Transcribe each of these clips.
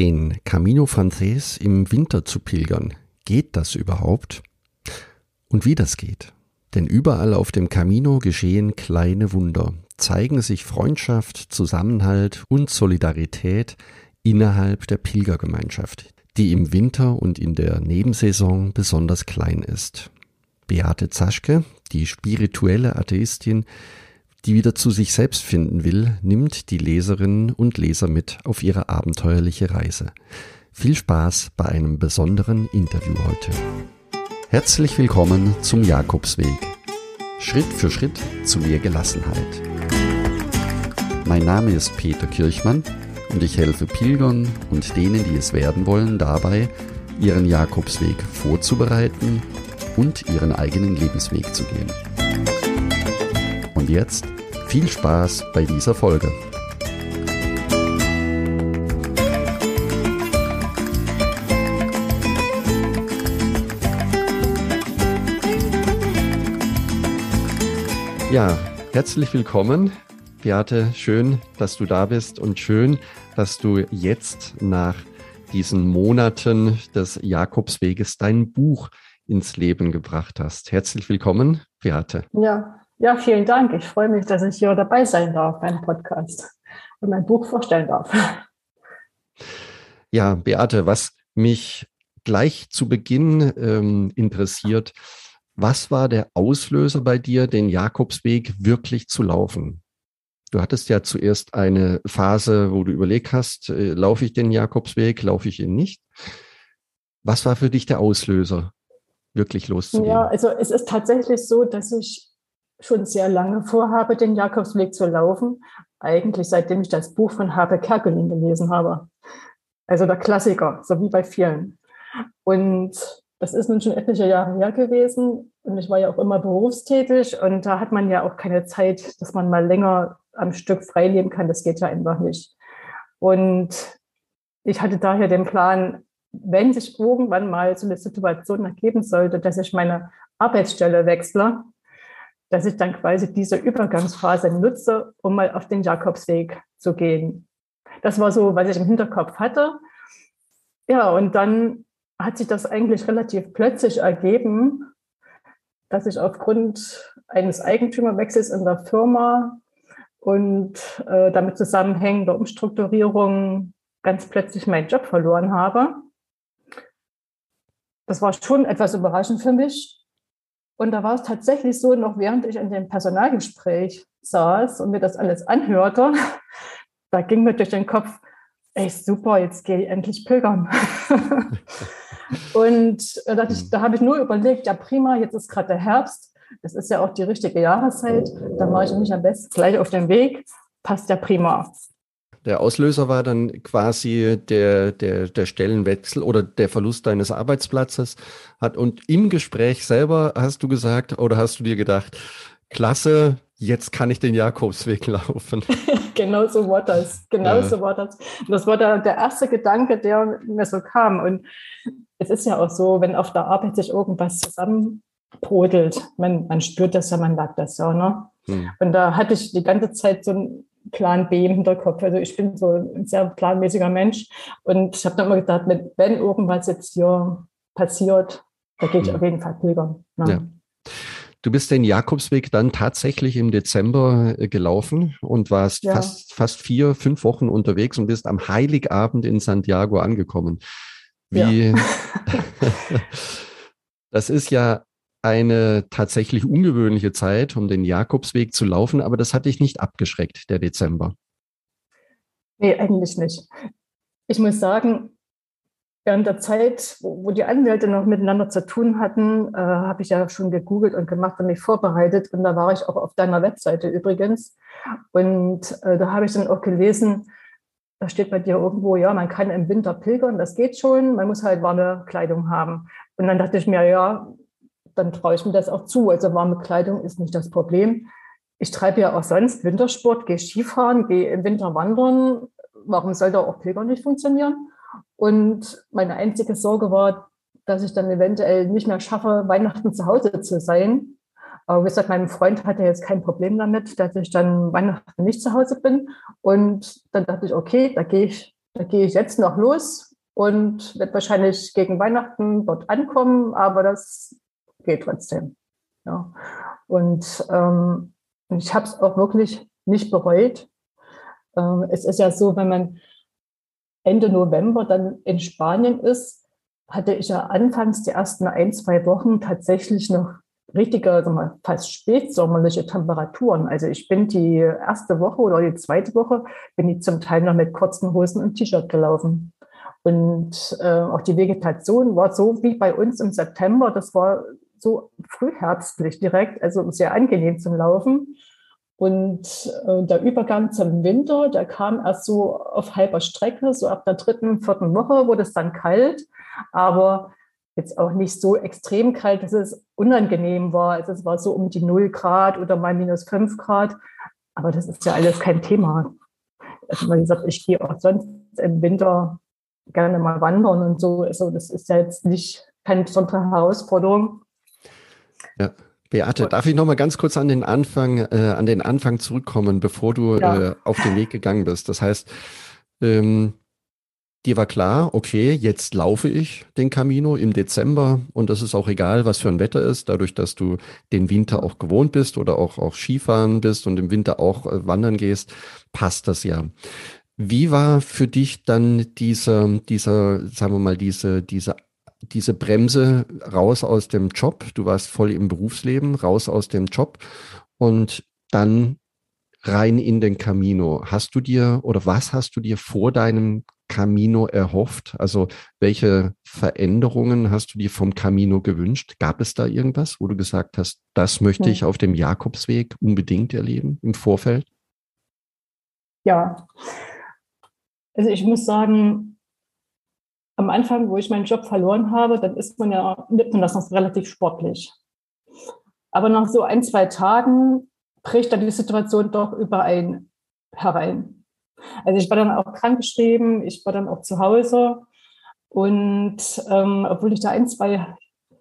Den Camino Frances im Winter zu pilgern, geht das überhaupt? Und wie das geht? Denn überall auf dem Camino geschehen kleine Wunder, zeigen sich Freundschaft, Zusammenhalt und Solidarität innerhalb der Pilgergemeinschaft, die im Winter und in der Nebensaison besonders klein ist. Beate Zaschke, die spirituelle Atheistin, die wieder zu sich selbst finden will, nimmt die Leserinnen und Leser mit auf ihre abenteuerliche Reise. Viel Spaß bei einem besonderen Interview heute. Herzlich willkommen zum Jakobsweg. Schritt für Schritt zu mehr Gelassenheit. Mein Name ist Peter Kirchmann und ich helfe Pilgern und denen, die es werden wollen, dabei, ihren Jakobsweg vorzubereiten und ihren eigenen Lebensweg zu gehen. Jetzt viel Spaß bei dieser Folge. Ja, herzlich willkommen. Beate, schön, dass du da bist und schön, dass du jetzt nach diesen Monaten des Jakobsweges dein Buch ins Leben gebracht hast. Herzlich willkommen, Beate. Ja, ja, vielen Dank. Ich freue mich, dass ich hier dabei sein darf beim Podcast und mein Buch vorstellen darf. Ja, Beate, was mich gleich zu Beginn ähm, interessiert, was war der Auslöser bei dir, den Jakobsweg wirklich zu laufen? Du hattest ja zuerst eine Phase, wo du überlegt hast, äh, laufe ich den Jakobsweg, laufe ich ihn nicht? Was war für dich der Auslöser, wirklich loszugehen? Ja, also es ist tatsächlich so, dass ich schon sehr lange vorhabe, den Jakobsweg zu laufen. Eigentlich seitdem ich das Buch von Habe Kerkeling gelesen habe. Also der Klassiker, so wie bei vielen. Und das ist nun schon etliche Jahre her gewesen. Und ich war ja auch immer berufstätig. Und da hat man ja auch keine Zeit, dass man mal länger am Stück frei leben kann. Das geht ja einfach nicht. Und ich hatte daher den Plan, wenn sich irgendwann mal so eine Situation ergeben sollte, dass ich meine Arbeitsstelle wechsle, dass ich dann quasi diese Übergangsphase nutze, um mal auf den Jakobsweg zu gehen. Das war so, was ich im Hinterkopf hatte. Ja, und dann hat sich das eigentlich relativ plötzlich ergeben, dass ich aufgrund eines Eigentümerwechsels in der Firma und äh, damit zusammenhängender Umstrukturierung ganz plötzlich meinen Job verloren habe. Das war schon etwas überraschend für mich, und da war es tatsächlich so, noch während ich in dem Personalgespräch saß und mir das alles anhörte, da ging mir durch den Kopf, ey, super, jetzt gehe ich endlich pilgern. und da, ich, da habe ich nur überlegt, ja prima, jetzt ist gerade der Herbst, das ist ja auch die richtige Jahreszeit, da mache ich mich am besten gleich auf den Weg, passt ja prima. Der Auslöser war dann quasi der, der, der Stellenwechsel oder der Verlust deines Arbeitsplatzes. Hat, und im Gespräch selber hast du gesagt oder hast du dir gedacht, klasse, jetzt kann ich den Jakobsweg laufen. genau so war das. Genau ja. so war das. Und das war der, der erste Gedanke, der mir so kam. Und es ist ja auch so, wenn auf der Arbeit sich irgendwas zusammenbrodelt, man, man spürt das ja, man merkt das ja. Ne? Hm. Und da hatte ich die ganze Zeit so ein Plan B im Hinterkopf. Also ich bin so ein sehr planmäßiger Mensch und ich habe dann immer gedacht, wenn irgendwas jetzt hier passiert, da gehe ich mhm. auf jeden Fall pilgern. Ja. ja. Du bist den Jakobsweg dann tatsächlich im Dezember äh, gelaufen und warst ja. fast, fast vier, fünf Wochen unterwegs und bist am Heiligabend in Santiago angekommen. Wie, ja. das ist ja eine tatsächlich ungewöhnliche Zeit, um den Jakobsweg zu laufen, aber das hat dich nicht abgeschreckt, der Dezember. Nee, eigentlich nicht. Ich muss sagen, während der Zeit, wo die Anwälte noch miteinander zu tun hatten, äh, habe ich ja schon gegoogelt und gemacht und mich vorbereitet. Und da war ich auch auf deiner Webseite übrigens. Und äh, da habe ich dann auch gelesen, da steht bei dir irgendwo, ja, man kann im Winter pilgern, das geht schon, man muss halt warme Kleidung haben. Und dann dachte ich mir, ja, dann traue ich mir das auch zu. Also warme Kleidung ist nicht das Problem. Ich treibe ja auch sonst Wintersport, gehe Skifahren, gehe im Winter wandern. Warum soll da auch Pilgern nicht funktionieren? Und meine einzige Sorge war, dass ich dann eventuell nicht mehr schaffe, Weihnachten zu Hause zu sein. Aber wie gesagt, mein Freund hatte jetzt kein Problem damit, dass ich dann Weihnachten nicht zu Hause bin. Und dann dachte ich, okay, da gehe ich da gehe ich jetzt noch los und werde wahrscheinlich gegen Weihnachten dort ankommen, aber das geht trotzdem. Ja. Und ähm, ich habe es auch wirklich nicht bereut. Ähm, es ist ja so, wenn man Ende November dann in Spanien ist, hatte ich ja anfangs die ersten ein, zwei Wochen tatsächlich noch richtige, wir, fast spätsommerliche Temperaturen. Also ich bin die erste Woche oder die zweite Woche, bin ich zum Teil noch mit kurzen Hosen und T-Shirt gelaufen. Und äh, auch die Vegetation war so wie bei uns im September. Das war so frühherbstlich direkt, also sehr angenehm zum Laufen. Und äh, der Übergang zum Winter, der kam erst so auf halber Strecke, so ab der dritten, vierten Woche wurde es dann kalt, aber jetzt auch nicht so extrem kalt, dass es unangenehm war. Also es war so um die 0 Grad oder mal minus 5 Grad. Aber das ist ja alles kein Thema. Also wie gesagt, ich gehe auch sonst im Winter gerne mal wandern und so. Also das ist ja jetzt nicht keine besondere Herausforderung. Ja. Beate, darf ich noch mal ganz kurz an den Anfang, äh, an den Anfang zurückkommen, bevor du ja. äh, auf den Weg gegangen bist? Das heißt, ähm, dir war klar, okay, jetzt laufe ich den Camino im Dezember und das ist auch egal, was für ein Wetter ist, dadurch, dass du den Winter auch gewohnt bist oder auch, auch Skifahren bist und im Winter auch äh, wandern gehst, passt das ja. Wie war für dich dann dieser, dieser, sagen wir mal, diese, diese diese Bremse raus aus dem Job. Du warst voll im Berufsleben, raus aus dem Job und dann rein in den Camino. Hast du dir oder was hast du dir vor deinem Camino erhofft? Also welche Veränderungen hast du dir vom Camino gewünscht? Gab es da irgendwas, wo du gesagt hast, das möchte hm. ich auf dem Jakobsweg unbedingt erleben im Vorfeld? Ja, also ich muss sagen, am Anfang, wo ich meinen Job verloren habe, dann ist man ja, nimmt man das noch relativ sportlich. Aber nach so ein, zwei Tagen bricht dann die Situation doch über ein herein. Also ich war dann auch krankgeschrieben, ich war dann auch zu Hause und ähm, obwohl ich da ein, zwei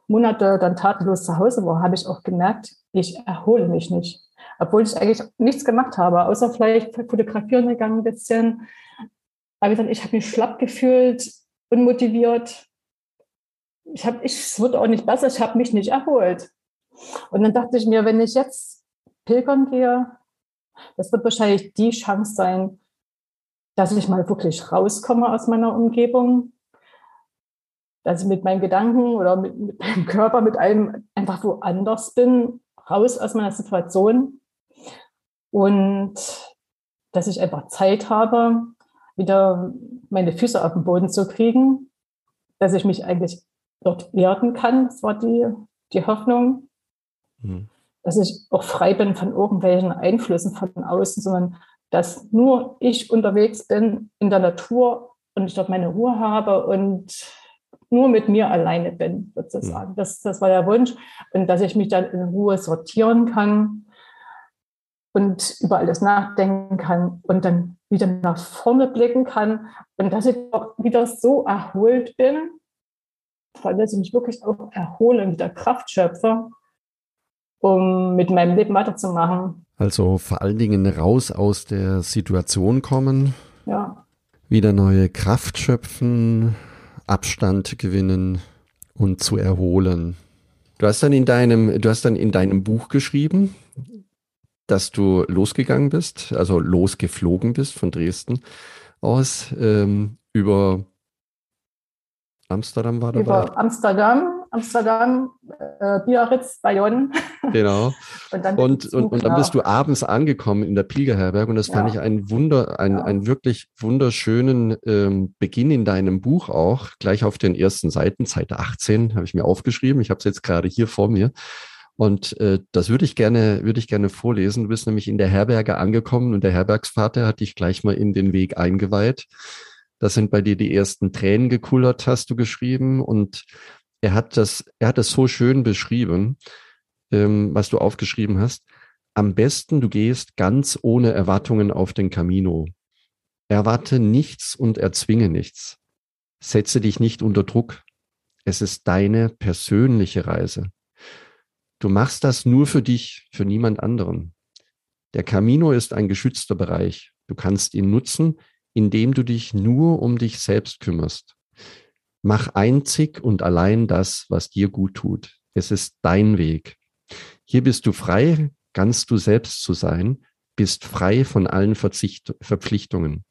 Monate dann tatenlos zu Hause war, habe ich auch gemerkt, ich erhole mich nicht. Obwohl ich eigentlich nichts gemacht habe, außer vielleicht fotografieren gegangen ein bisschen. Aber ich, ich habe mich schlapp gefühlt, unmotiviert. Ich habe, ich, es wird auch nicht besser, ich habe mich nicht erholt. Und dann dachte ich mir, wenn ich jetzt pilgern gehe, das wird wahrscheinlich die Chance sein, dass ich mal wirklich rauskomme aus meiner Umgebung, dass ich mit meinen Gedanken oder mit, mit meinem Körper, mit allem einfach woanders bin, raus aus meiner Situation und dass ich einfach Zeit habe, wieder meine Füße auf den Boden zu kriegen, dass ich mich eigentlich dort erden kann. Das war die, die Hoffnung. Mhm. Dass ich auch frei bin von irgendwelchen Einflüssen von außen, sondern dass nur ich unterwegs bin in der Natur und ich dort meine Ruhe habe und nur mit mir alleine bin, sozusagen. Mhm. Das, das war der Wunsch. Und dass ich mich dann in Ruhe sortieren kann und über alles nachdenken kann und dann wieder nach vorne blicken kann und dass ich auch wieder so erholt bin, dass ich mich wirklich auch erhole und wieder Kraft schöpfe, um mit meinem Leben weiterzumachen. Also vor allen Dingen raus aus der Situation kommen, ja. wieder neue Kraft schöpfen, Abstand gewinnen und zu erholen. Du hast dann in deinem, du hast dann in deinem Buch geschrieben, dass du losgegangen bist, also losgeflogen bist von Dresden aus ähm, über Amsterdam war dabei. Über Amsterdam, Amsterdam, äh, Biarritz, Bayonne. Genau. und, dann und, und, und, dann bist du abends angekommen in der Pilgerherberg und das ja. fand ich ein Wunder, ein, ja. einen wirklich wunderschönen ähm, Beginn in deinem Buch auch, gleich auf den ersten Seiten, Seite 18, habe ich mir aufgeschrieben. Ich habe es jetzt gerade hier vor mir. Und äh, das würde ich gerne, würde ich gerne vorlesen. Du bist nämlich in der Herberge angekommen und der Herbergsvater hat dich gleich mal in den Weg eingeweiht. Das sind bei dir die ersten Tränen gekullert, hast du geschrieben. Und er hat das, er hat das so schön beschrieben, ähm, was du aufgeschrieben hast. Am besten du gehst ganz ohne Erwartungen auf den Camino. Erwarte nichts und erzwinge nichts. Setze dich nicht unter Druck. Es ist deine persönliche Reise. Du machst das nur für dich, für niemand anderen. Der Camino ist ein geschützter Bereich. Du kannst ihn nutzen, indem du dich nur um dich selbst kümmerst. Mach einzig und allein das, was dir gut tut. Es ist dein Weg. Hier bist du frei, ganz du selbst zu sein, bist frei von allen Verzicht Verpflichtungen.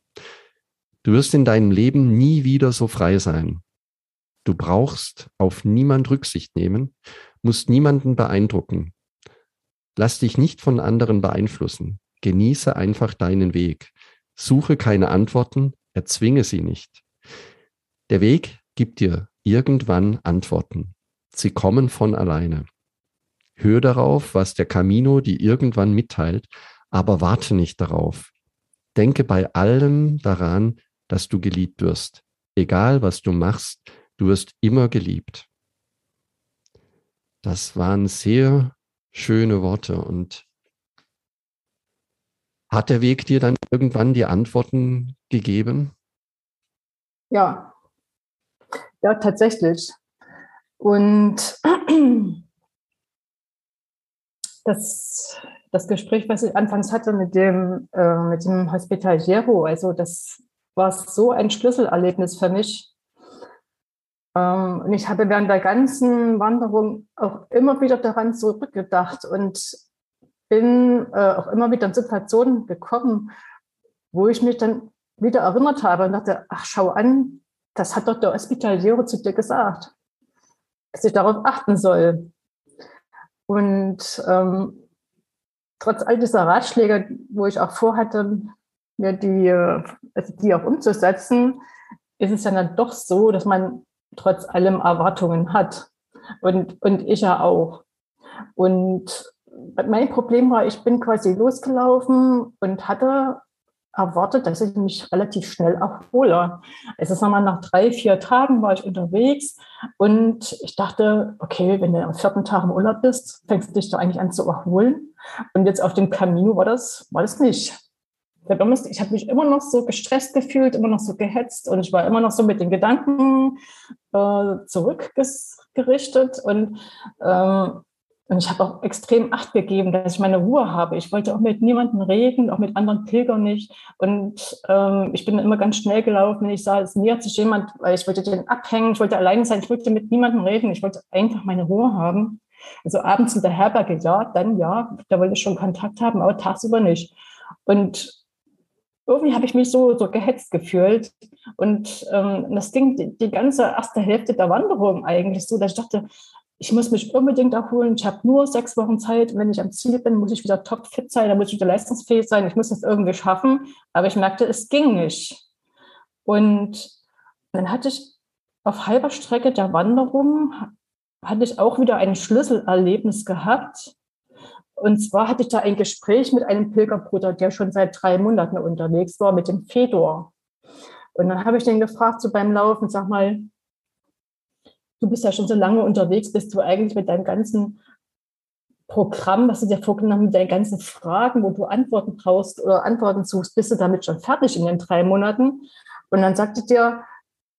Du wirst in deinem Leben nie wieder so frei sein. Du brauchst auf niemand Rücksicht nehmen, musst niemanden beeindrucken. Lass dich nicht von anderen beeinflussen. Genieße einfach deinen Weg. Suche keine Antworten, erzwinge sie nicht. Der Weg gibt dir irgendwann Antworten. Sie kommen von alleine. Hör darauf, was der Camino dir irgendwann mitteilt, aber warte nicht darauf. Denke bei allem daran, dass du geliebt wirst. Egal was du machst, du wirst immer geliebt. Das waren sehr schöne Worte und hat der Weg dir dann irgendwann die Antworten gegeben? Ja, ja, tatsächlich. Und das, das Gespräch, was ich anfangs hatte mit dem, äh, mit dem Hospitaliero, also das war so ein Schlüsselerlebnis für mich. Ähm, und ich habe während der ganzen Wanderung auch immer wieder daran zurückgedacht und bin äh, auch immer wieder in Situationen gekommen, wo ich mich dann wieder erinnert habe und dachte, ach, schau an, das hat doch der Hospitaliero zu dir gesagt, dass ich darauf achten soll. Und ähm, trotz all dieser Ratschläge, wo ich auch vorhatte, mir die, also die auch umzusetzen, ist es ja dann doch so, dass man trotz allem Erwartungen hat. Und, und ich ja auch. Und mein Problem war, ich bin quasi losgelaufen und hatte erwartet, dass ich mich relativ schnell erhole. Also sagen wir, nach drei, vier Tagen war ich unterwegs und ich dachte, okay, wenn du am vierten Tag im Urlaub bist, fängst du dich doch eigentlich an zu erholen. Und jetzt auf dem Camino war das, war das nicht. Ich habe mich immer noch so gestresst gefühlt, immer noch so gehetzt und ich war immer noch so mit den Gedanken äh, zurückgerichtet und ähm, und ich habe auch extrem Acht gegeben, dass ich meine Ruhe habe. Ich wollte auch mit niemandem reden, auch mit anderen Pilgern nicht. Und ähm, ich bin immer ganz schnell gelaufen, wenn ich sah, es nähert sich jemand, weil ich wollte den abhängen, ich wollte alleine sein, ich wollte mit niemandem reden, ich wollte einfach meine Ruhe haben. Also abends in der Herberge, ja, dann ja, da wollte ich schon Kontakt haben, aber tagsüber nicht. Und irgendwie habe ich mich so, so gehetzt gefühlt. Und ähm, das ging die, die ganze erste Hälfte der Wanderung eigentlich so, dass ich dachte, ich muss mich unbedingt erholen. Ich habe nur sechs Wochen Zeit. Wenn ich am Ziel bin, muss ich wieder topfit sein, dann muss ich wieder leistungsfähig sein. Ich muss das irgendwie schaffen. Aber ich merkte, es ging nicht. Und dann hatte ich auf halber Strecke der Wanderung, hatte ich auch wieder ein Schlüsselerlebnis gehabt. Und zwar hatte ich da ein Gespräch mit einem Pilgerbruder, der schon seit drei Monaten unterwegs war, mit dem Fedor. Und dann habe ich den gefragt, so beim Laufen, sag mal, du bist ja schon so lange unterwegs, bist du eigentlich mit deinem ganzen Programm, was du dir vorgenommen mit deinen ganzen Fragen, wo du Antworten brauchst oder Antworten suchst, bist du damit schon fertig in den drei Monaten? Und dann sagte dir,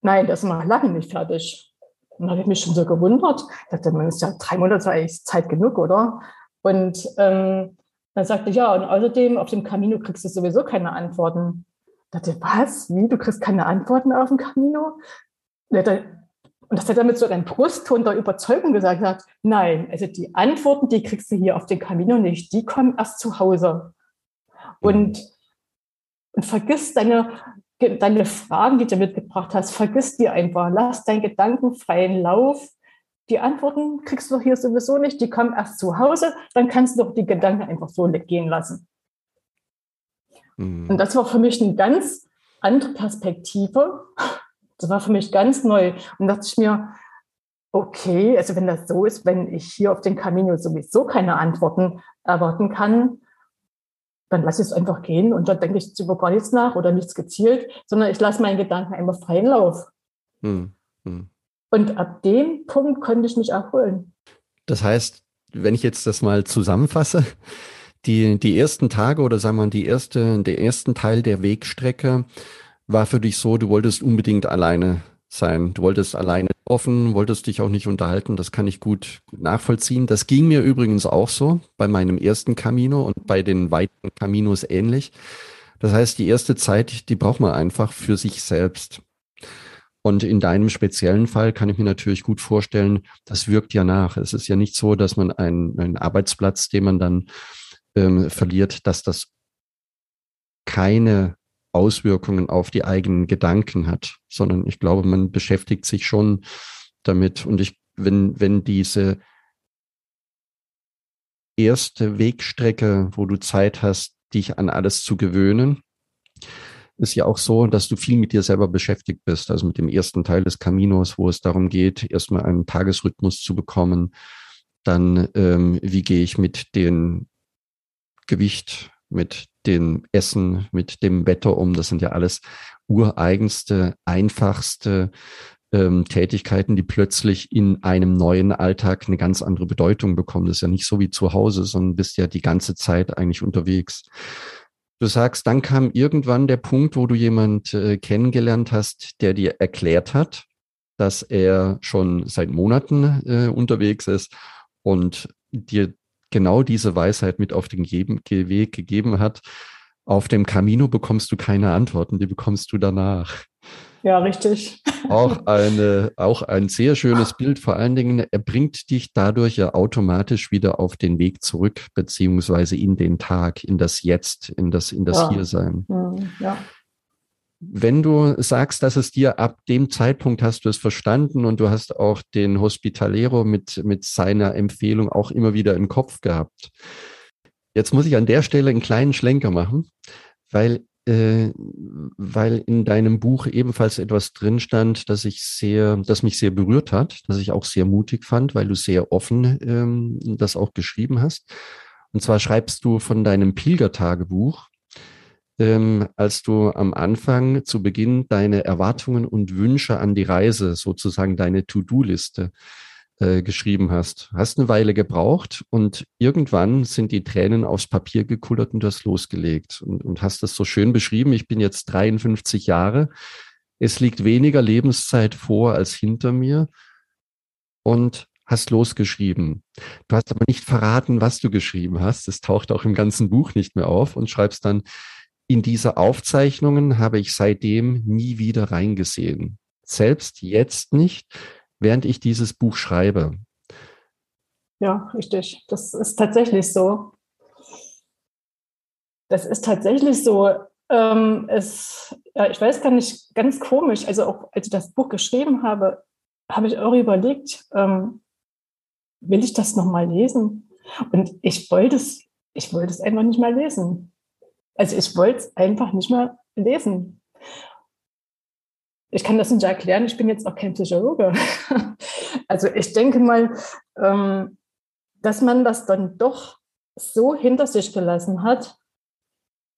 nein, das ist noch lange nicht fertig. Und dann habe ich mich schon so gewundert. Ich dachte, man ist ja drei Monate eigentlich Zeit genug, oder? Und ähm, dann sagte ja, und außerdem auf dem Camino kriegst du sowieso keine Antworten. Ich dachte, was? Wie? Du kriegst keine Antworten auf dem Camino? Und das hat er mit so einem Brustton der Überzeugung gesagt, hat, nein, also die Antworten, die kriegst du hier auf den Camino nicht, die kommen erst zu Hause. Und, und vergiss deine, deine Fragen, die du mitgebracht hast, vergiss die einfach, lass deinen Gedanken freien Lauf. Die Antworten kriegst du hier sowieso nicht, die kommen erst zu Hause, dann kannst du doch die Gedanken einfach so gehen lassen. Mhm. Und das war für mich eine ganz andere Perspektive, das war für mich ganz neu. Und dachte ich mir, okay, also wenn das so ist, wenn ich hier auf den Camino sowieso keine Antworten erwarten kann, dann lasse ich es einfach gehen und dann denke ich über gar nichts nach oder nichts gezielt, sondern ich lasse meinen Gedanken einfach freien Lauf. Hm, hm. Und ab dem Punkt konnte ich mich erholen. Das heißt, wenn ich jetzt das mal zusammenfasse, die, die ersten Tage oder sagen wir mal, die erste, der ersten Teil der Wegstrecke war für dich so, du wolltest unbedingt alleine sein. Du wolltest alleine offen, wolltest dich auch nicht unterhalten. Das kann ich gut, nachvollziehen. Das ging mir übrigens auch so bei meinem ersten Camino und bei den weiteren Caminos ähnlich. Das heißt, die erste Zeit, die braucht man einfach für sich selbst. Und in deinem speziellen Fall kann ich mir natürlich gut vorstellen, das wirkt ja nach. Es ist ja nicht so, dass man einen, einen Arbeitsplatz, den man dann ähm, verliert, dass das keine Auswirkungen auf die eigenen Gedanken hat, sondern ich glaube, man beschäftigt sich schon damit. Und ich, wenn, wenn diese erste Wegstrecke, wo du Zeit hast, dich an alles zu gewöhnen, ist ja auch so, dass du viel mit dir selber beschäftigt bist. Also mit dem ersten Teil des Caminos, wo es darum geht, erstmal einen Tagesrhythmus zu bekommen. Dann, ähm, wie gehe ich mit dem Gewicht, mit dem Essen, mit dem Wetter um? Das sind ja alles ureigenste, einfachste ähm, Tätigkeiten, die plötzlich in einem neuen Alltag eine ganz andere Bedeutung bekommen. Das ist ja nicht so wie zu Hause, sondern bist ja die ganze Zeit eigentlich unterwegs. Du sagst, dann kam irgendwann der Punkt, wo du jemand äh, kennengelernt hast, der dir erklärt hat, dass er schon seit Monaten äh, unterwegs ist und dir genau diese Weisheit mit auf den Weg gegeben hat. Auf dem Camino bekommst du keine Antworten, die bekommst du danach. Ja, richtig. Auch, eine, auch ein sehr schönes Bild. Vor allen Dingen, er bringt dich dadurch ja automatisch wieder auf den Weg zurück, beziehungsweise in den Tag, in das Jetzt, in das, in das ja. Hiersein. Hm, ja. Wenn du sagst, dass es dir ab dem Zeitpunkt hast du es verstanden und du hast auch den Hospitalero mit, mit seiner Empfehlung auch immer wieder im Kopf gehabt. Jetzt muss ich an der Stelle einen kleinen Schlenker machen, weil weil in deinem Buch ebenfalls etwas drin stand, das ich sehr, das mich sehr berührt hat, das ich auch sehr mutig fand, weil du sehr offen ähm, das auch geschrieben hast. Und zwar schreibst du von deinem Pilgertagebuch, ähm, als du am Anfang zu Beginn deine Erwartungen und Wünsche an die Reise, sozusagen deine To-Do-Liste, äh, geschrieben hast. Hast eine Weile gebraucht und irgendwann sind die Tränen aufs Papier gekullert und du hast losgelegt und, und hast das so schön beschrieben. Ich bin jetzt 53 Jahre. Es liegt weniger Lebenszeit vor als hinter mir und hast losgeschrieben. Du hast aber nicht verraten, was du geschrieben hast. Es taucht auch im ganzen Buch nicht mehr auf und schreibst dann, in diese Aufzeichnungen habe ich seitdem nie wieder reingesehen. Selbst jetzt nicht, während ich dieses Buch schreibe. Ja, richtig. Das ist tatsächlich so. Das ist tatsächlich so. Ähm, es, ja, ich weiß gar nicht, ganz komisch. Also auch als ich das Buch geschrieben habe, habe ich auch überlegt, ähm, will ich das nochmal lesen? Und ich wollte es, ich wollte es einfach nicht mehr lesen. Also ich wollte es einfach nicht mehr lesen ich kann das nicht erklären, ich bin jetzt auch kein Psychologe. Also ich denke mal, ähm, dass man das dann doch so hinter sich gelassen hat,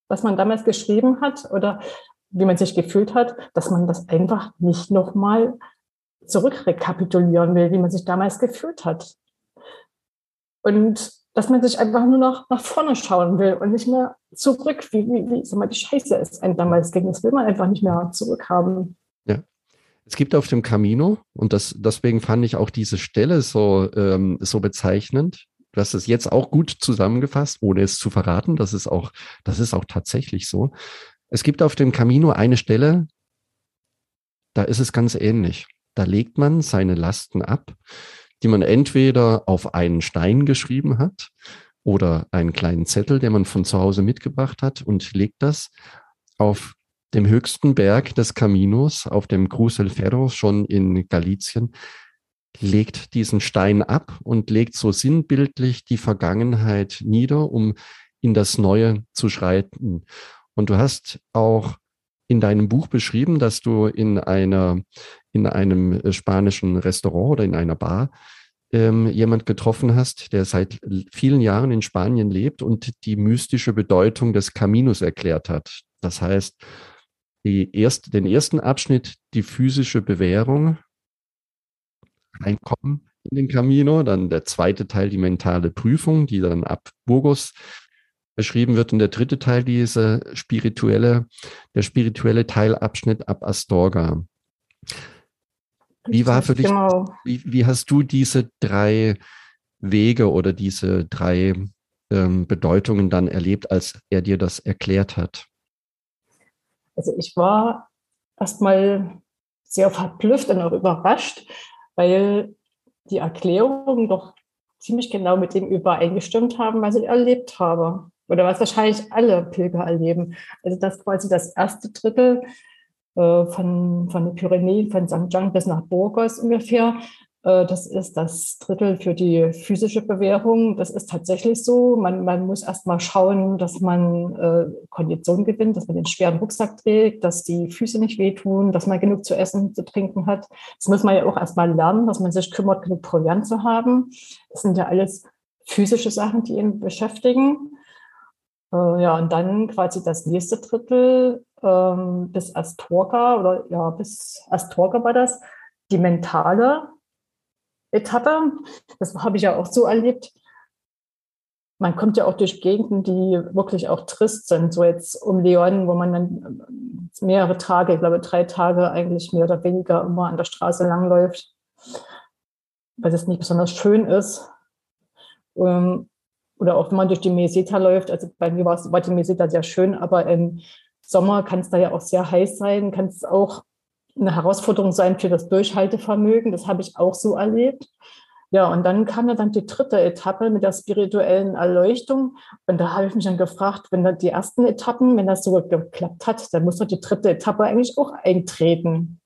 was man damals geschrieben hat oder wie man sich gefühlt hat, dass man das einfach nicht nochmal zurückrekapitulieren will, wie man sich damals gefühlt hat. Und dass man sich einfach nur noch nach vorne schauen will und nicht mehr zurück, wie, wie, wie sag mal, die Scheiße es einem damals ging. Das will man einfach nicht mehr zurückhaben. Es gibt auf dem Camino, und das, deswegen fand ich auch diese Stelle so, ähm, so bezeichnend. Du hast es jetzt auch gut zusammengefasst, ohne es zu verraten. Das ist auch, das ist auch tatsächlich so. Es gibt auf dem Camino eine Stelle, da ist es ganz ähnlich. Da legt man seine Lasten ab, die man entweder auf einen Stein geschrieben hat oder einen kleinen Zettel, den man von zu Hause mitgebracht hat und legt das auf dem höchsten Berg des Caminos auf dem Cruz el Ferro schon in Galizien, legt diesen Stein ab und legt so sinnbildlich die Vergangenheit nieder, um in das Neue zu schreiten. Und du hast auch in deinem Buch beschrieben, dass du in einer, in einem spanischen Restaurant oder in einer Bar ähm, jemand getroffen hast, der seit vielen Jahren in Spanien lebt und die mystische Bedeutung des Caminos erklärt hat. Das heißt, die erste, den ersten Abschnitt, die physische Bewährung, reinkommen in den Camino, dann der zweite Teil, die mentale Prüfung, die dann ab Burgos beschrieben wird und der dritte Teil, diese spirituelle, der spirituelle Teilabschnitt ab Astorga. Wie war für dich, genau. wie, wie hast du diese drei Wege oder diese drei ähm, Bedeutungen dann erlebt, als er dir das erklärt hat? Also ich war erstmal sehr verblüfft und auch überrascht, weil die Erklärungen doch ziemlich genau mit dem übereingestimmt haben, was ich erlebt habe. Oder was wahrscheinlich alle Pilger erleben. Also das quasi das erste Drittel äh, von, von den Pyrenäen, von St. Jean bis nach Burgos ungefähr, äh, das ist das Drittel für die physische Bewährung. Das ist tatsächlich so. Man, man muss erst mal schauen, dass man äh, Kondition gewinnt, dass man den schweren Rucksack trägt, dass die Füße nicht wehtun, dass man genug zu essen, zu trinken hat. Das muss man ja auch erst mal lernen, dass man sich kümmert, genug Proviant zu haben. Das sind ja alles physische Sachen, die ihn beschäftigen. Äh, ja, und dann quasi das nächste Drittel ähm, bis Astorga oder ja, bis Astorga war das, die mentale Etappe. Das habe ich ja auch so erlebt. Man kommt ja auch durch Gegenden, die wirklich auch trist sind, so jetzt um Leon, wo man dann mehrere Tage, ich glaube drei Tage eigentlich mehr oder weniger immer an der Straße langläuft, weil es nicht besonders schön ist. Ähm, oder auch wenn man durch die Meseta läuft, also bei mir war, war die Meseta sehr schön, aber im Sommer kann es da ja auch sehr heiß sein, kann es auch eine Herausforderung sein für das Durchhaltevermögen. Das habe ich auch so erlebt. Ja, und dann kam ja dann die dritte Etappe mit der spirituellen Erleuchtung. Und da habe ich mich dann gefragt, wenn dann die ersten Etappen, wenn das so geklappt hat, dann muss doch die dritte Etappe eigentlich auch eintreten.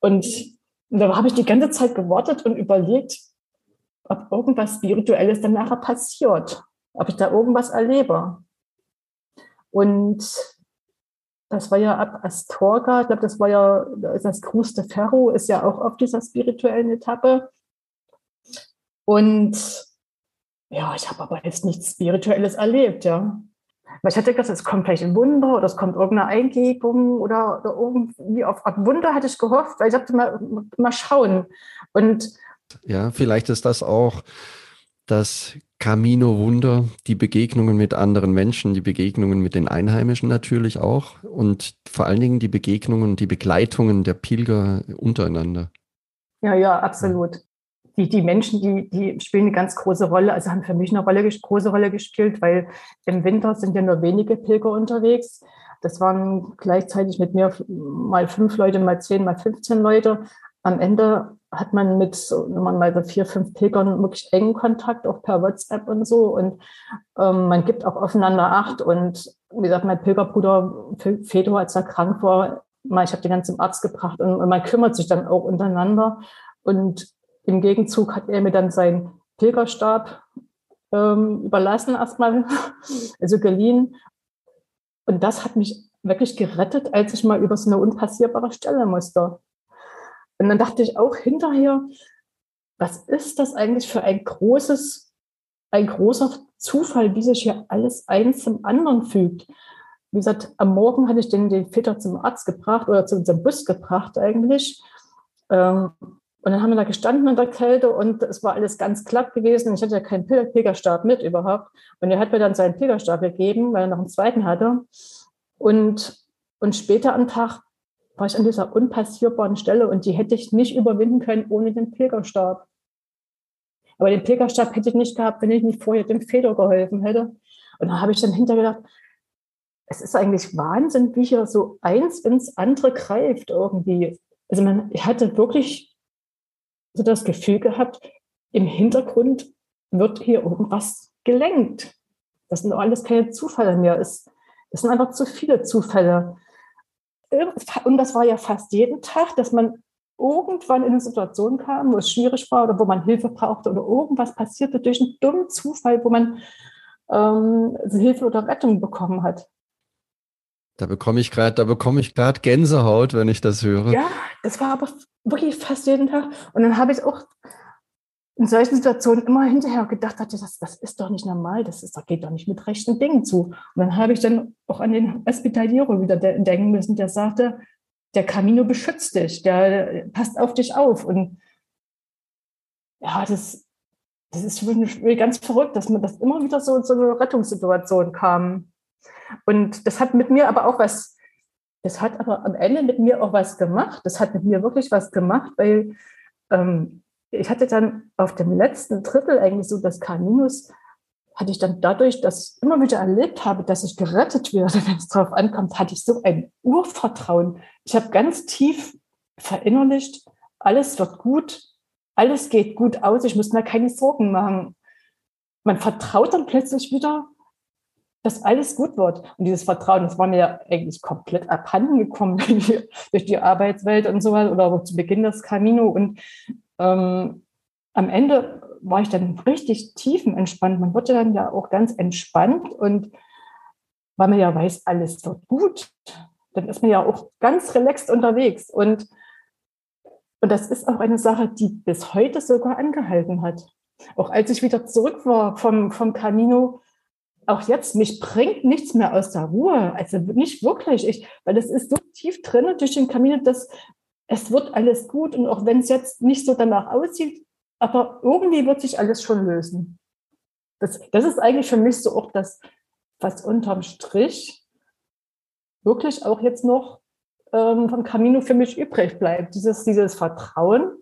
Und da habe ich die ganze Zeit gewartet und überlegt, ob irgendwas Spirituelles dann nachher passiert, ob ich da irgendwas erlebe. Und das war ja ab Astorga, ich glaube, das war ja, das de Ferro ist ja auch auf dieser spirituellen Etappe. Und ja, ich habe aber jetzt nichts Spirituelles erlebt, ja. Weil ich hatte gedacht, es kommt vielleicht ein Wunder oder es kommt irgendeine Eingebung oder, oder irgendwie auf, auf Wunder hatte ich gehofft, weil ich dachte, mal, mal schauen. Und ja, vielleicht ist das auch das Camino-Wunder, die Begegnungen mit anderen Menschen, die Begegnungen mit den Einheimischen natürlich auch und vor allen Dingen die Begegnungen, die Begleitungen der Pilger untereinander. Ja, ja, absolut. Die, die Menschen, die, die spielen eine ganz große Rolle, also haben für mich eine Rolle, große Rolle gespielt, weil im Winter sind ja nur wenige Pilger unterwegs. Das waren gleichzeitig mit mir mal fünf Leute, mal zehn, mal 15 Leute. Am Ende hat man mit so vier, fünf Pilgern wirklich engen Kontakt, auch per WhatsApp und so. Und ähm, man gibt auch aufeinander Acht. Und wie gesagt, mein Pilgerbruder Fedor, als er krank war, mal, ich habe den zum Arzt gebracht und, und man kümmert sich dann auch untereinander. Und im Gegenzug hat er mir dann seinen Pilgerstab ähm, überlassen erstmal, also geliehen. Und das hat mich wirklich gerettet, als ich mal über so eine unpassierbare Stelle musste. Und dann dachte ich auch hinterher, was ist das eigentlich für ein großes, ein großer Zufall, wie sich hier alles eins zum anderen fügt. Wie gesagt, am Morgen hatte ich den, den Väter zum Arzt gebracht oder zu unserem Bus gebracht eigentlich. Ähm, und dann haben wir da gestanden in der Kälte und es war alles ganz glatt gewesen. Ich hatte ja keinen Pilgerstab mit überhaupt. Und er hat mir dann seinen Pilgerstab gegeben, weil er noch einen zweiten hatte. Und, und später am Tag war ich an dieser unpassierbaren Stelle und die hätte ich nicht überwinden können ohne den Pilgerstab. Aber den Pilgerstab hätte ich nicht gehabt, wenn ich nicht vorher dem Feder geholfen hätte. Und da habe ich dann hinterher gedacht, es ist eigentlich Wahnsinn, wie hier so eins ins andere greift irgendwie. Also man ich hatte wirklich so das Gefühl gehabt, im Hintergrund wird hier irgendwas gelenkt. Das sind alles keine Zufälle mehr. Das sind einfach zu viele Zufälle und das war ja fast jeden Tag, dass man irgendwann in eine Situation kam, wo es schwierig war oder wo man Hilfe brauchte oder irgendwas passierte durch einen dummen Zufall, wo man ähm, Hilfe oder Rettung bekommen hat. Da bekomme ich gerade, da bekomme ich gerade Gänsehaut, wenn ich das höre. Ja, das war aber wirklich fast jeden Tag. Und dann habe ich auch in solchen Situationen immer hinterher gedacht hatte, das, das ist doch nicht normal, das, ist, das geht doch nicht mit rechten Dingen zu. Und dann habe ich dann auch an den Hospitaliero wieder denken müssen, der sagte, der Camino beschützt dich, der passt auf dich auf. Und ja, das, das ist ganz verrückt, dass man das immer wieder so, so eine Rettungssituation kam. Und das hat mit mir aber auch was, das hat aber am Ende mit mir auch was gemacht. Das hat mit mir wirklich was gemacht, weil ähm, ich hatte dann auf dem letzten Drittel eigentlich so des Caminos, hatte ich dann dadurch, dass ich immer wieder erlebt habe, dass ich gerettet werde, wenn es darauf ankommt, hatte ich so ein Urvertrauen. Ich habe ganz tief verinnerlicht, alles wird gut, alles geht gut aus, ich muss mir keine Sorgen machen. Man vertraut dann plötzlich wieder, dass alles gut wird. Und dieses Vertrauen, das war mir eigentlich komplett abhanden gekommen durch die Arbeitswelt und so weiter oder zu Beginn des Camino. Und ähm, am Ende war ich dann richtig tiefenentspannt. Man wurde dann ja auch ganz entspannt und weil man ja weiß, alles wird gut, dann ist man ja auch ganz relaxed unterwegs. Und, und das ist auch eine Sache, die bis heute sogar angehalten hat. Auch als ich wieder zurück war vom, vom Camino, auch jetzt, mich bringt nichts mehr aus der Ruhe. Also nicht wirklich, ich, weil es ist so tief drin durch den Camino, dass es wird alles gut. Und auch wenn es jetzt nicht so danach aussieht, aber irgendwie wird sich alles schon lösen. Das, das ist eigentlich für mich so auch das, was unterm Strich wirklich auch jetzt noch ähm, vom Camino für mich übrig bleibt. Dieses, dieses Vertrauen.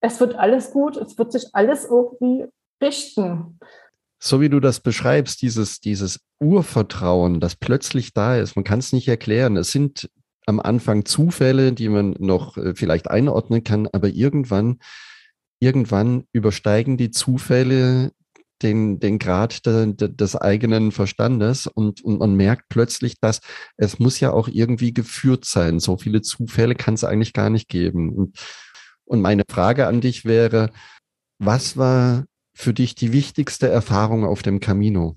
Es wird alles gut, es wird sich alles irgendwie richten. So wie du das beschreibst, dieses, dieses Urvertrauen, das plötzlich da ist, man kann es nicht erklären. Es sind am Anfang Zufälle, die man noch äh, vielleicht einordnen kann, aber irgendwann irgendwann übersteigen die Zufälle den, den Grad de, de, des eigenen Verstandes und, und man merkt plötzlich, dass es muss ja auch irgendwie geführt sein. So viele Zufälle kann es eigentlich gar nicht geben. Und, und meine Frage an dich wäre, was war für dich die wichtigste Erfahrung auf dem Camino?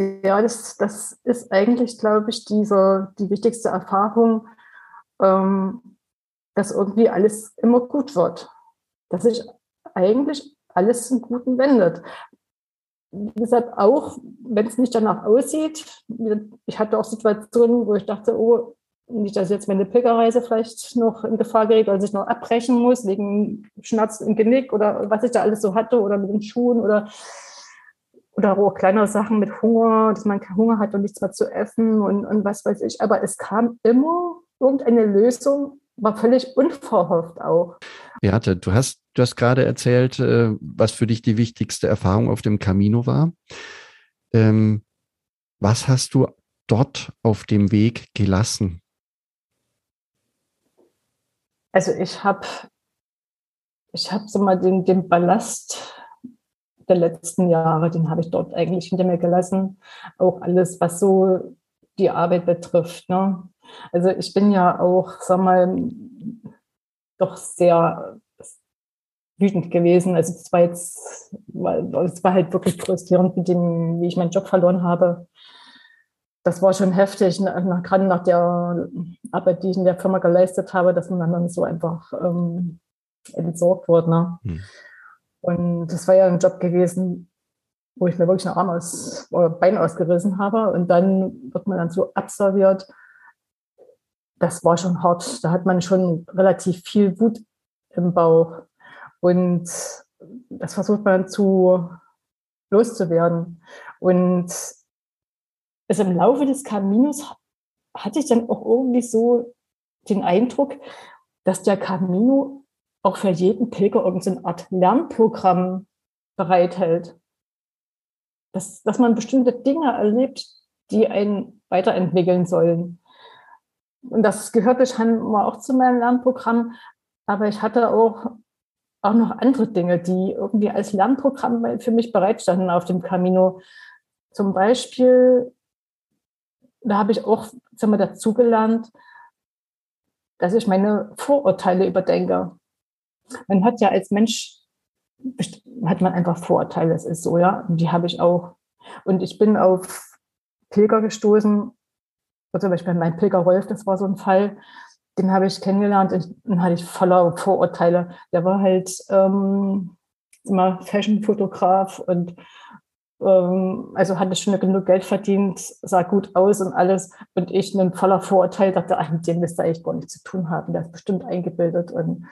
Ja, das, das ist eigentlich, glaube ich, diese, die wichtigste Erfahrung, ähm, dass irgendwie alles immer gut wird. Dass sich eigentlich alles zum Guten wendet. Wie gesagt, auch wenn es nicht danach aussieht, ich hatte auch Situationen, wo ich dachte, oh, nicht, dass jetzt meine Pilgerreise vielleicht noch in Gefahr gerät, weil ich noch abbrechen muss, wegen Schmerz im Genick oder was ich da alles so hatte oder mit den Schuhen oder, oder auch kleinere Sachen mit Hunger, dass man keinen Hunger hat und nichts mehr zu essen und, und was weiß ich. Aber es kam immer irgendeine Lösung, war völlig unverhofft auch. Beate, du hast, du hast gerade erzählt, äh, was für dich die wichtigste Erfahrung auf dem Camino war. Ähm, was hast du dort auf dem Weg gelassen? Also ich habe ich hab so mal den, den Ballast der letzten Jahre, den habe ich dort eigentlich hinter mir gelassen. Auch alles, was so die Arbeit betrifft. Ne? Also ich bin ja auch, sag mal, doch sehr wütend gewesen. Also es war jetzt, es war halt wirklich frustrierend mit dem, wie ich meinen Job verloren habe. Das war schon heftig, nach, gerade nach der Arbeit, die ich in der Firma geleistet habe, dass man dann so einfach ähm, entsorgt wurde. Ne? Hm. Und das war ja ein Job gewesen, wo ich mir wirklich einen Arm aus, oder Bein ausgerissen habe. Und dann wird man dann so abserviert das war schon hart. Da hat man schon relativ viel Wut im Bauch. Und das versucht man zu loszuwerden. Und es im Laufe des Caminos hatte ich dann auch irgendwie so den Eindruck, dass der Camino auch für jeden Pilger irgendeine Art Lernprogramm bereithält. Dass, dass man bestimmte Dinge erlebt, die einen weiterentwickeln sollen. Und das gehörte scheinbar auch zu meinem Lernprogramm. Aber ich hatte auch, auch noch andere Dinge, die irgendwie als Lernprogramm für mich bereitstanden auf dem Camino. Zum Beispiel, da habe ich auch dazugelernt, dass ich meine Vorurteile überdenke. Man hat ja als Mensch, hat man einfach Vorurteile, das ist so, ja. Und die habe ich auch. Und ich bin auf Pilger gestoßen, zum Beispiel mein Pilger Rolf, das war so ein Fall, den habe ich kennengelernt und den hatte ich voller Vorurteile. Der war halt ähm, immer Fashion-Fotograf und ähm, also hatte schon genug Geld verdient, sah gut aus und alles. Und ich ein voller Vorurteil dachte, ach, mit dem müsste eigentlich gar nichts zu tun haben. Der ist bestimmt eingebildet und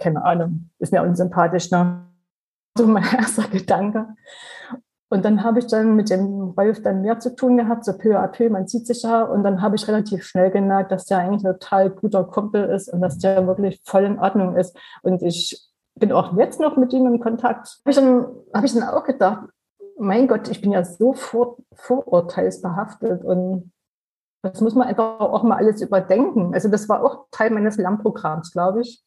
keine Ahnung, ist mir unsympathisch. Ne? So mein erster Gedanke. Und dann habe ich dann mit dem Rolf dann mehr zu tun gehabt, so peu à peu, man sieht sich ja. Und dann habe ich relativ schnell gemerkt, dass der eigentlich ein total guter Kumpel ist und dass der wirklich voll in Ordnung ist. Und ich bin auch jetzt noch mit ihm in Kontakt. Habe ich, dann, hab ich dann auch gedacht, mein Gott, ich bin ja so vor, vorurteilsbehaftet und das muss man einfach auch mal alles überdenken. Also das war auch Teil meines Lernprogramms, glaube ich.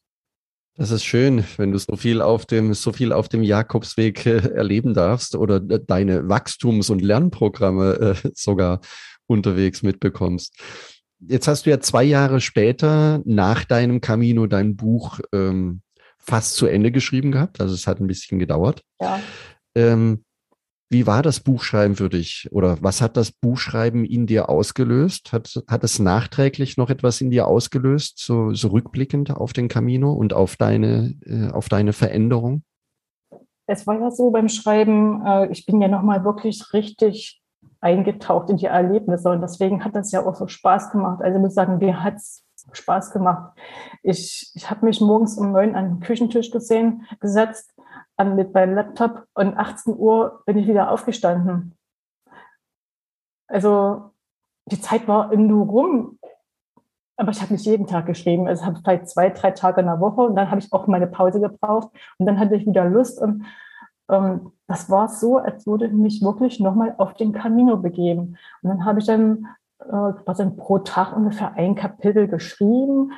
Das ist schön, wenn du so viel auf dem, so viel auf dem Jakobsweg äh, erleben darfst oder deine Wachstums- und Lernprogramme äh, sogar unterwegs mitbekommst. Jetzt hast du ja zwei Jahre später nach deinem Camino dein Buch ähm, fast zu Ende geschrieben gehabt. Also es hat ein bisschen gedauert. Ja. Ähm, wie war das Buchschreiben für dich? Oder was hat das Buchschreiben in dir ausgelöst? Hat, hat es nachträglich noch etwas in dir ausgelöst, so, so rückblickend auf den Camino und auf deine, äh, auf deine Veränderung? Es war ja so beim Schreiben, äh, ich bin ja nochmal wirklich richtig eingetaucht in die Erlebnisse und deswegen hat das ja auch so Spaß gemacht. Also ich muss sagen, mir hat es Spaß gemacht. Ich, ich habe mich morgens um neun an den Küchentisch gesehen, gesetzt mit meinem Laptop und 18 Uhr bin ich wieder aufgestanden. Also die Zeit war im Nu rum, aber ich habe nicht jeden Tag geschrieben. Also habe vielleicht zwei, drei Tage in der Woche und dann habe ich auch meine Pause gebraucht und dann hatte ich wieder Lust und ähm, das war so, als würde ich mich wirklich nochmal auf den Camino begeben. Und dann habe ich dann äh, was dann pro Tag ungefähr ein Kapitel geschrieben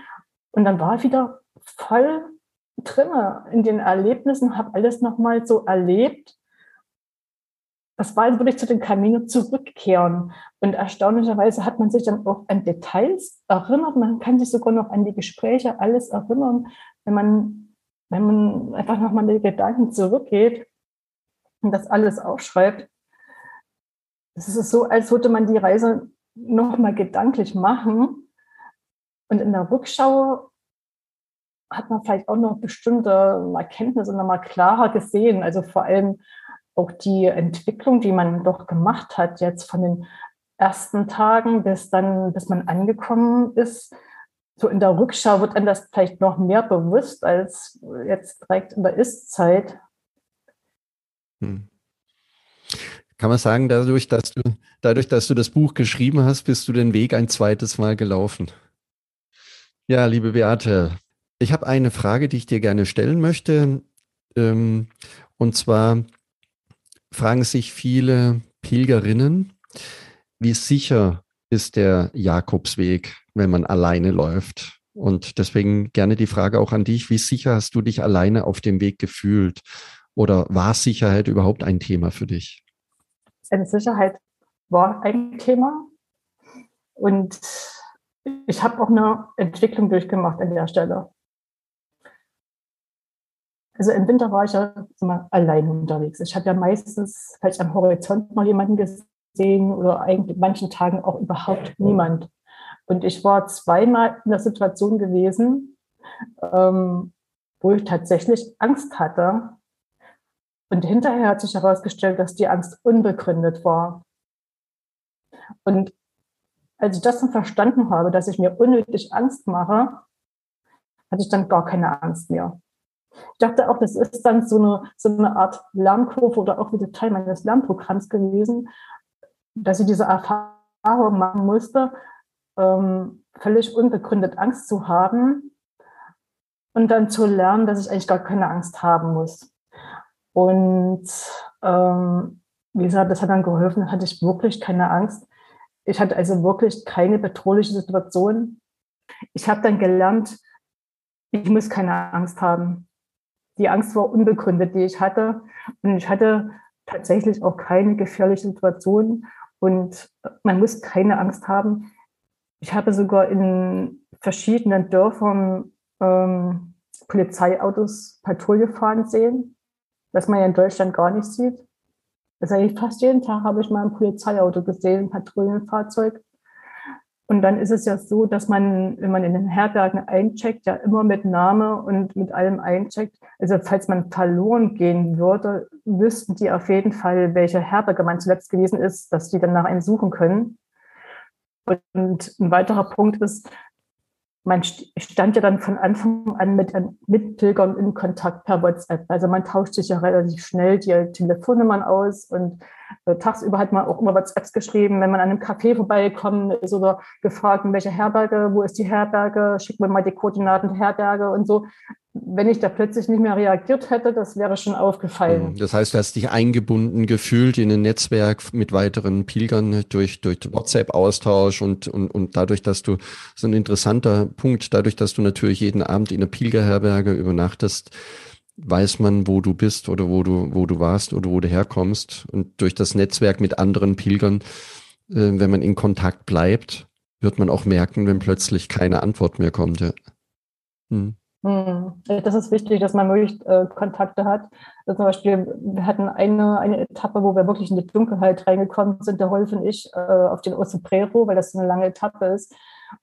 und dann war ich wieder voll drinne in den Erlebnissen, habe alles nochmal so erlebt. Das war, als würde ich zu den Camino zurückkehren. Und erstaunlicherweise hat man sich dann auch an Details erinnert. Man kann sich sogar noch an die Gespräche alles erinnern, wenn man, wenn man einfach nochmal die Gedanken zurückgeht und das alles aufschreibt. Es ist so, als würde man die Reise nochmal gedanklich machen. Und in der Rückschau hat man vielleicht auch noch bestimmte Erkenntnisse nochmal klarer gesehen. Also vor allem auch die Entwicklung, die man doch gemacht hat, jetzt von den ersten Tagen bis dann, bis man angekommen ist. So in der Rückschau wird einem das vielleicht noch mehr bewusst als jetzt direkt in der Ist-Zeit. Hm. Kann man sagen, dadurch dass, du, dadurch, dass du das Buch geschrieben hast, bist du den Weg ein zweites Mal gelaufen? Ja, liebe Beate, ich habe eine Frage, die ich dir gerne stellen möchte. Ähm, und zwar fragen sich viele Pilgerinnen, wie sicher ist der Jakobsweg, wenn man alleine läuft? Und deswegen gerne die Frage auch an dich, wie sicher hast du dich alleine auf dem Weg gefühlt? Oder war Sicherheit überhaupt ein Thema für dich? Eine Sicherheit war ein Thema. Und ich habe auch eine Entwicklung durchgemacht an der Stelle. Also im Winter war ich ja mal allein unterwegs. Ich habe ja meistens vielleicht am Horizont mal jemanden gesehen oder eigentlich manchen Tagen auch überhaupt niemand. Und ich war zweimal in der Situation gewesen, ähm, wo ich tatsächlich Angst hatte. Und hinterher hat sich herausgestellt, dass die Angst unbegründet war. Und als ich das dann verstanden habe, dass ich mir unnötig Angst mache, hatte ich dann gar keine Angst mehr. Ich dachte auch, das ist dann so eine, so eine Art Lernkurve oder auch wieder Teil meines Lernprogramms gewesen, dass ich diese Erfahrung machen musste, ähm, völlig unbegründet Angst zu haben und dann zu lernen, dass ich eigentlich gar keine Angst haben muss. Und ähm, wie gesagt, das hat dann geholfen, dann hatte ich wirklich keine Angst. Ich hatte also wirklich keine bedrohliche Situation. Ich habe dann gelernt, ich muss keine Angst haben die Angst war unbegründet, die ich hatte. Und ich hatte tatsächlich auch keine gefährliche Situation. Und man muss keine Angst haben. Ich habe sogar in verschiedenen Dörfern ähm, Polizeiautos Patrouille fahren sehen, was man ja in Deutschland gar nicht sieht. Also fast jeden Tag habe ich mal ein Polizeiauto gesehen, ein Patrouillenfahrzeug. Und dann ist es ja so, dass man, wenn man in den Herbergen eincheckt, ja immer mit Name und mit allem eincheckt. Also falls man verloren gehen würde, wüssten die auf jeden Fall, welche Herberge man zuletzt gewesen ist, dass die dann nach einem suchen können. Und ein weiterer Punkt ist, man stand ja dann von Anfang an mit Mitpilgern in Kontakt per WhatsApp. Also man tauscht sich ja relativ schnell die Telefonnummern aus und tagsüber hat man auch immer WhatsApps geschrieben, wenn man an einem Café vorbeigekommen ist oder gefragt, in welcher Herberge, wo ist die Herberge, schickt mir mal die Koordinaten der Herberge und so. Wenn ich da plötzlich nicht mehr reagiert hätte, das wäre schon aufgefallen. Mhm. Das heißt, du hast dich eingebunden gefühlt in ein Netzwerk mit weiteren Pilgern durch, durch WhatsApp-Austausch und, und, und dadurch, dass du, das ist ein interessanter Punkt, dadurch, dass du natürlich jeden Abend in einer Pilgerherberge übernachtest, weiß man, wo du bist oder wo du, wo du warst oder wo du herkommst. Und durch das Netzwerk mit anderen Pilgern, äh, wenn man in Kontakt bleibt, wird man auch merken, wenn plötzlich keine Antwort mehr kommt. Ja. Hm. hm. Das ist wichtig, dass man wirklich äh, Kontakte hat. Also zum Beispiel, wir hatten eine, eine Etappe, wo wir wirklich in die Dunkelheit reingekommen sind, der Wolf und ich, äh, auf den Oseprero, weil das eine lange Etappe ist.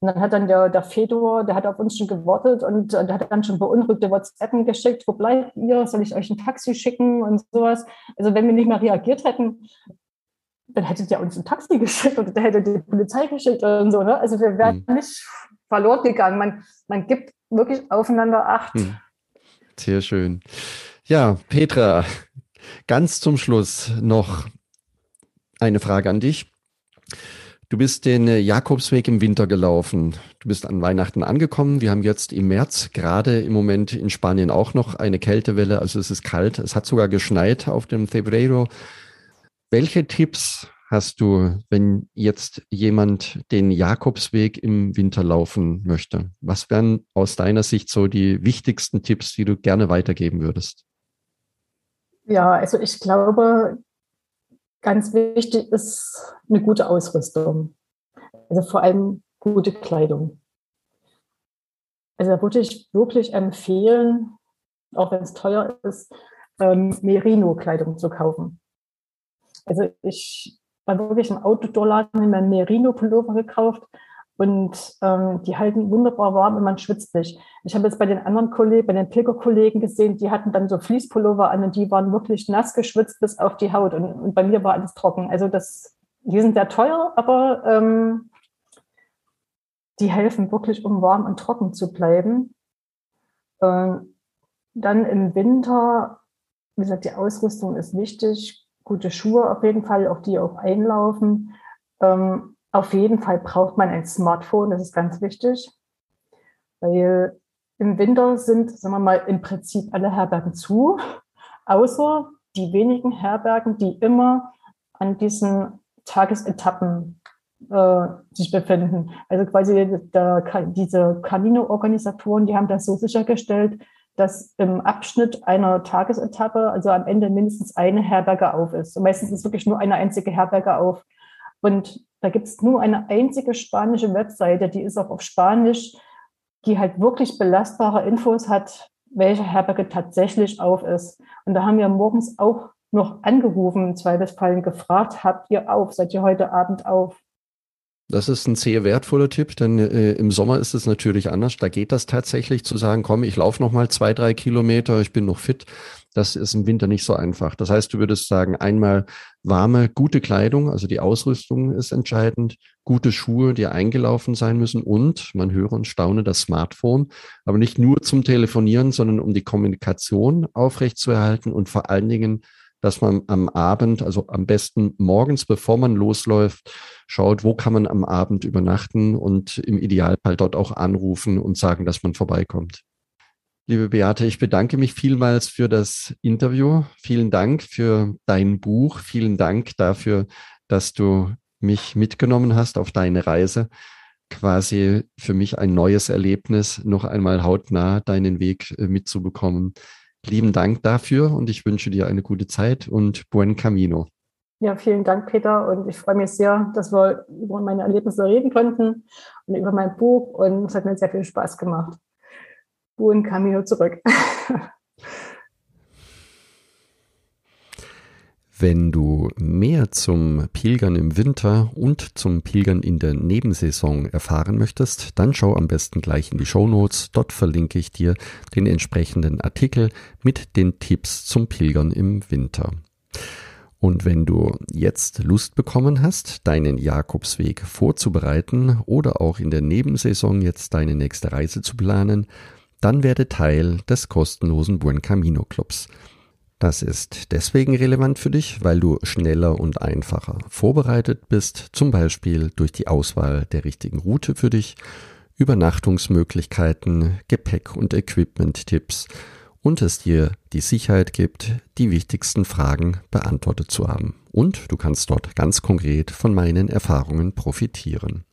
Und dann hat dann der, der Fedor, der hat auf uns schon gewartet und der hat dann schon beunruhigte WhatsApp geschickt, wo bleibt ihr? Soll ich euch ein Taxi schicken und sowas? Also wenn wir nicht mehr reagiert hätten, dann hättet ihr uns ein Taxi geschickt oder der hätte die Polizei geschickt und so. Ne? Also wir wären hm. nicht verloren gegangen. Man, man gibt wirklich aufeinander Acht. Hm. Sehr schön. Ja, Petra, ganz zum Schluss noch eine Frage an dich. Du bist den äh, Jakobsweg im Winter gelaufen. Du bist an Weihnachten angekommen. Wir haben jetzt im März gerade im Moment in Spanien auch noch eine Kältewelle. Also es ist kalt. Es hat sogar geschneit auf dem Cebrero. Welche Tipps hast du, wenn jetzt jemand den Jakobsweg im Winter laufen möchte? Was wären aus deiner Sicht so die wichtigsten Tipps, die du gerne weitergeben würdest? Ja, also ich glaube, Ganz wichtig ist eine gute Ausrüstung. Also vor allem gute Kleidung. Also da würde ich wirklich empfehlen, auch wenn es teuer ist, ähm, Merino-Kleidung zu kaufen. Also ich war wirklich im Outdoor-Laden in meinem Merino-Pullover gekauft und ähm, die halten wunderbar warm und man schwitzt nicht. Ich habe jetzt bei den anderen Kollegen, bei den Pilgerkollegen gesehen, die hatten dann so Fließpullover an und die waren wirklich nass geschwitzt bis auf die Haut. Und, und bei mir war alles trocken. Also das, die sind sehr teuer, aber ähm, die helfen wirklich, um warm und trocken zu bleiben. Ähm, dann im Winter, wie gesagt, die Ausrüstung ist wichtig. Gute Schuhe auf jeden Fall, auch die auch einlaufen. Ähm, auf jeden Fall braucht man ein Smartphone, das ist ganz wichtig, weil im Winter sind, sagen wir mal, im Prinzip alle Herbergen zu, außer die wenigen Herbergen, die immer an diesen Tagesetappen äh, sich befinden. Also quasi der, diese Camino-Organisatoren, die haben das so sichergestellt, dass im Abschnitt einer Tagesetappe, also am Ende mindestens eine Herberge auf ist. Und meistens ist wirklich nur eine einzige Herberge auf. Und da gibt es nur eine einzige spanische Webseite, die ist auch auf Spanisch, die halt wirklich belastbare Infos hat, welche Herberge tatsächlich auf ist. Und da haben wir morgens auch noch angerufen, im Zweifelsfall gefragt, habt ihr auf, seid ihr heute Abend auf? Das ist ein sehr wertvoller Tipp, denn äh, im Sommer ist es natürlich anders. Da geht das tatsächlich zu sagen, komm, ich laufe noch mal zwei, drei Kilometer, ich bin noch fit. Das ist im Winter nicht so einfach. Das heißt, du würdest sagen, einmal warme, gute Kleidung, also die Ausrüstung ist entscheidend, gute Schuhe, die eingelaufen sein müssen und, man höre und staune, das Smartphone, aber nicht nur zum Telefonieren, sondern um die Kommunikation aufrechtzuerhalten und vor allen Dingen dass man am Abend, also am besten morgens, bevor man losläuft, schaut, wo kann man am Abend übernachten und im Idealfall dort auch anrufen und sagen, dass man vorbeikommt. Liebe Beate, ich bedanke mich vielmals für das Interview. Vielen Dank für dein Buch. Vielen Dank dafür, dass du mich mitgenommen hast auf deine Reise. Quasi für mich ein neues Erlebnis, noch einmal hautnah deinen Weg äh, mitzubekommen. Lieben Dank dafür und ich wünsche dir eine gute Zeit und buen camino. Ja, vielen Dank, Peter. Und ich freue mich sehr, dass wir über meine Erlebnisse reden konnten und über mein Buch. Und es hat mir sehr viel Spaß gemacht. Buen Camino zurück. Wenn du mehr zum Pilgern im Winter und zum Pilgern in der Nebensaison erfahren möchtest, dann schau am besten gleich in die Show Notes. Dort verlinke ich dir den entsprechenden Artikel mit den Tipps zum Pilgern im Winter. Und wenn du jetzt Lust bekommen hast, deinen Jakobsweg vorzubereiten oder auch in der Nebensaison jetzt deine nächste Reise zu planen, dann werde Teil des kostenlosen Buen Camino Clubs. Das ist deswegen relevant für dich, weil du schneller und einfacher vorbereitet bist, zum Beispiel durch die Auswahl der richtigen Route für dich, Übernachtungsmöglichkeiten, Gepäck- und Equipment-Tipps und es dir die Sicherheit gibt, die wichtigsten Fragen beantwortet zu haben. Und du kannst dort ganz konkret von meinen Erfahrungen profitieren.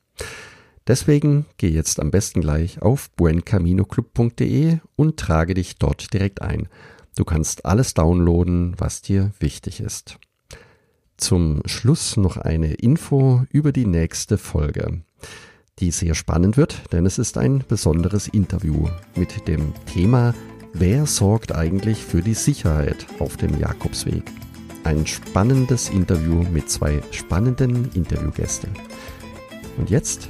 Deswegen geh jetzt am besten gleich auf buencaminoclub.de und trage dich dort direkt ein. Du kannst alles downloaden, was dir wichtig ist. Zum Schluss noch eine Info über die nächste Folge, die sehr spannend wird, denn es ist ein besonderes Interview mit dem Thema Wer sorgt eigentlich für die Sicherheit auf dem Jakobsweg? Ein spannendes Interview mit zwei spannenden Interviewgästen. Und jetzt